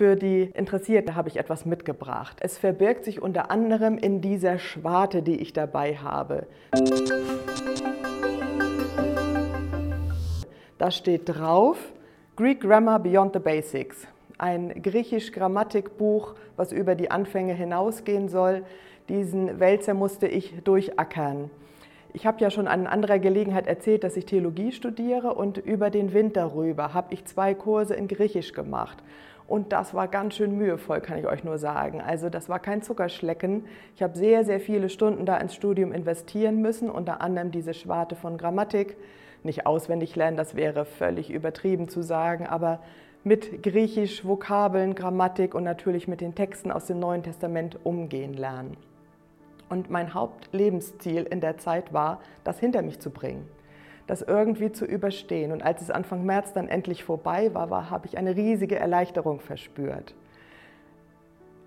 Für die Interessierten habe ich etwas mitgebracht. Es verbirgt sich unter anderem in dieser Schwarte, die ich dabei habe. Da steht drauf Greek Grammar Beyond the Basics. Ein griechisch Grammatikbuch, was über die Anfänge hinausgehen soll. Diesen Wälzer musste ich durchackern. Ich habe ja schon an anderer Gelegenheit erzählt, dass ich Theologie studiere und über den Winter rüber habe ich zwei Kurse in Griechisch gemacht. Und das war ganz schön mühevoll, kann ich euch nur sagen. Also das war kein Zuckerschlecken. Ich habe sehr, sehr viele Stunden da ins Studium investieren müssen, unter anderem diese Schwarte von Grammatik. Nicht auswendig lernen, das wäre völlig übertrieben zu sagen, aber mit Griechisch, Vokabeln, Grammatik und natürlich mit den Texten aus dem Neuen Testament umgehen lernen. Und mein Hauptlebensziel in der Zeit war, das hinter mich zu bringen das irgendwie zu überstehen. Und als es Anfang März dann endlich vorbei war, war habe ich eine riesige Erleichterung verspürt.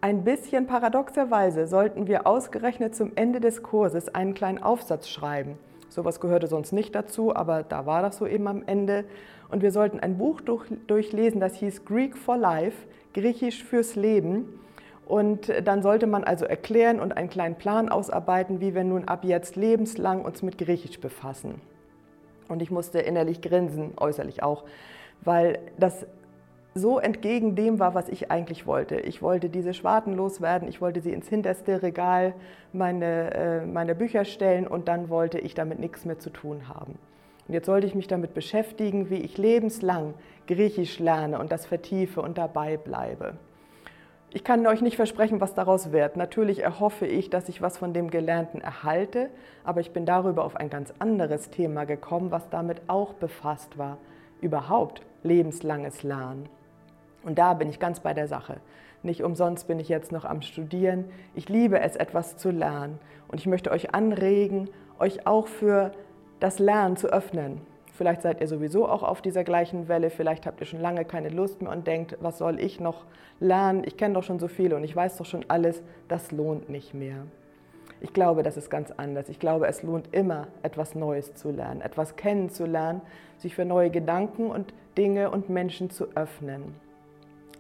Ein bisschen paradoxerweise sollten wir ausgerechnet zum Ende des Kurses einen kleinen Aufsatz schreiben. Sowas gehörte sonst nicht dazu, aber da war das so eben am Ende. Und wir sollten ein Buch durchlesen, das hieß Greek for Life, Griechisch fürs Leben. Und dann sollte man also erklären und einen kleinen Plan ausarbeiten, wie wir nun ab jetzt lebenslang uns mit Griechisch befassen. Und ich musste innerlich grinsen, äußerlich auch, weil das so entgegen dem war, was ich eigentlich wollte. Ich wollte diese Schwarten loswerden, ich wollte sie ins hinterste Regal meine, äh, meine Bücher stellen und dann wollte ich damit nichts mehr zu tun haben. Und jetzt sollte ich mich damit beschäftigen, wie ich lebenslang Griechisch lerne und das vertiefe und dabei bleibe. Ich kann euch nicht versprechen, was daraus wird. Natürlich erhoffe ich, dass ich was von dem Gelernten erhalte, aber ich bin darüber auf ein ganz anderes Thema gekommen, was damit auch befasst war. Überhaupt lebenslanges Lernen. Und da bin ich ganz bei der Sache. Nicht umsonst bin ich jetzt noch am Studieren. Ich liebe es, etwas zu lernen. Und ich möchte euch anregen, euch auch für das Lernen zu öffnen. Vielleicht seid ihr sowieso auch auf dieser gleichen Welle, vielleicht habt ihr schon lange keine Lust mehr und denkt, was soll ich noch lernen? Ich kenne doch schon so viel und ich weiß doch schon alles, das lohnt nicht mehr. Ich glaube, das ist ganz anders. Ich glaube, es lohnt immer, etwas Neues zu lernen, etwas kennenzulernen, sich für neue Gedanken und Dinge und Menschen zu öffnen.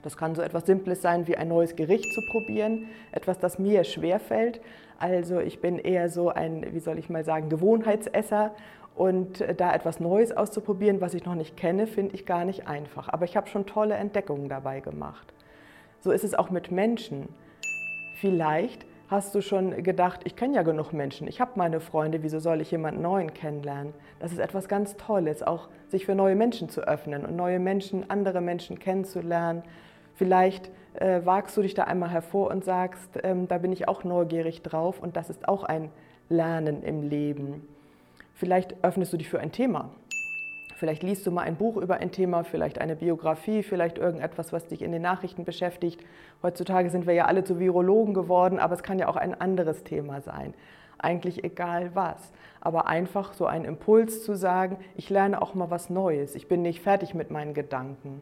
Das kann so etwas Simples sein, wie ein neues Gericht zu probieren, etwas, das mir schwerfällt. Also ich bin eher so ein, wie soll ich mal sagen, Gewohnheitsesser und äh, da etwas Neues auszuprobieren, was ich noch nicht kenne, finde ich gar nicht einfach. Aber ich habe schon tolle Entdeckungen dabei gemacht. So ist es auch mit Menschen. Vielleicht hast du schon gedacht, ich kenne ja genug Menschen, ich habe meine Freunde, wieso soll ich jemanden Neuen kennenlernen? Das ist etwas ganz Tolles, auch sich für neue Menschen zu öffnen und neue Menschen, andere Menschen kennenzulernen. Vielleicht äh, wagst du dich da einmal hervor und sagst, ähm, da bin ich auch neugierig drauf und das ist auch ein Lernen im Leben. Vielleicht öffnest du dich für ein Thema. Vielleicht liest du mal ein Buch über ein Thema, vielleicht eine Biografie, vielleicht irgendetwas, was dich in den Nachrichten beschäftigt. Heutzutage sind wir ja alle zu Virologen geworden, aber es kann ja auch ein anderes Thema sein. Eigentlich egal was. Aber einfach so ein Impuls zu sagen, ich lerne auch mal was Neues. Ich bin nicht fertig mit meinen Gedanken.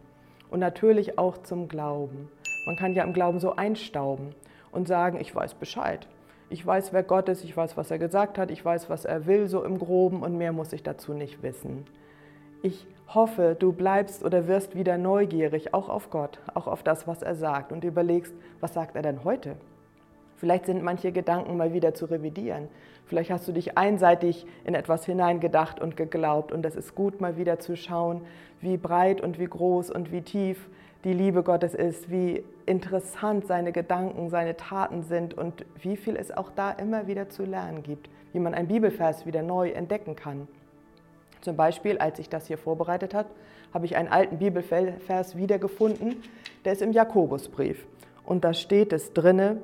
Und natürlich auch zum Glauben. Man kann ja im Glauben so einstauben und sagen, ich weiß Bescheid. Ich weiß, wer Gott ist, ich weiß, was er gesagt hat, ich weiß, was er will, so im groben und mehr muss ich dazu nicht wissen. Ich hoffe, du bleibst oder wirst wieder neugierig, auch auf Gott, auch auf das, was er sagt und überlegst, was sagt er denn heute? Vielleicht sind manche Gedanken mal wieder zu revidieren. Vielleicht hast du dich einseitig in etwas hineingedacht und geglaubt und es ist gut, mal wieder zu schauen, wie breit und wie groß und wie tief die Liebe Gottes ist, wie interessant seine Gedanken, seine Taten sind und wie viel es auch da immer wieder zu lernen gibt, wie man einen Bibelvers wieder neu entdecken kann. Zum Beispiel, als ich das hier vorbereitet habe, habe ich einen alten Bibelvers wiedergefunden, der ist im Jakobusbrief. Und da steht es drinne,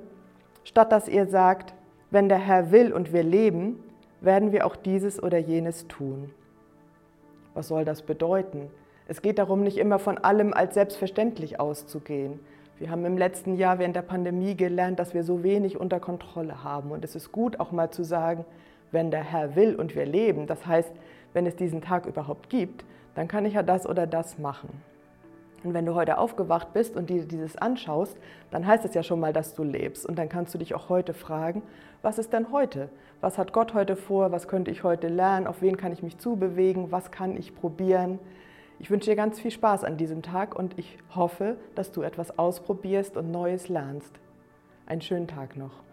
statt dass ihr sagt, wenn der Herr will und wir leben, werden wir auch dieses oder jenes tun. Was soll das bedeuten? Es geht darum, nicht immer von allem als selbstverständlich auszugehen. Wir haben im letzten Jahr während der Pandemie gelernt, dass wir so wenig unter Kontrolle haben. Und es ist gut auch mal zu sagen, wenn der Herr will und wir leben, das heißt, wenn es diesen Tag überhaupt gibt, dann kann ich ja das oder das machen. Und wenn du heute aufgewacht bist und dir dieses anschaust, dann heißt es ja schon mal, dass du lebst. Und dann kannst du dich auch heute fragen, was ist denn heute? Was hat Gott heute vor? Was könnte ich heute lernen? Auf wen kann ich mich zubewegen? Was kann ich probieren? Ich wünsche dir ganz viel Spaß an diesem Tag und ich hoffe, dass du etwas ausprobierst und Neues lernst. Einen schönen Tag noch.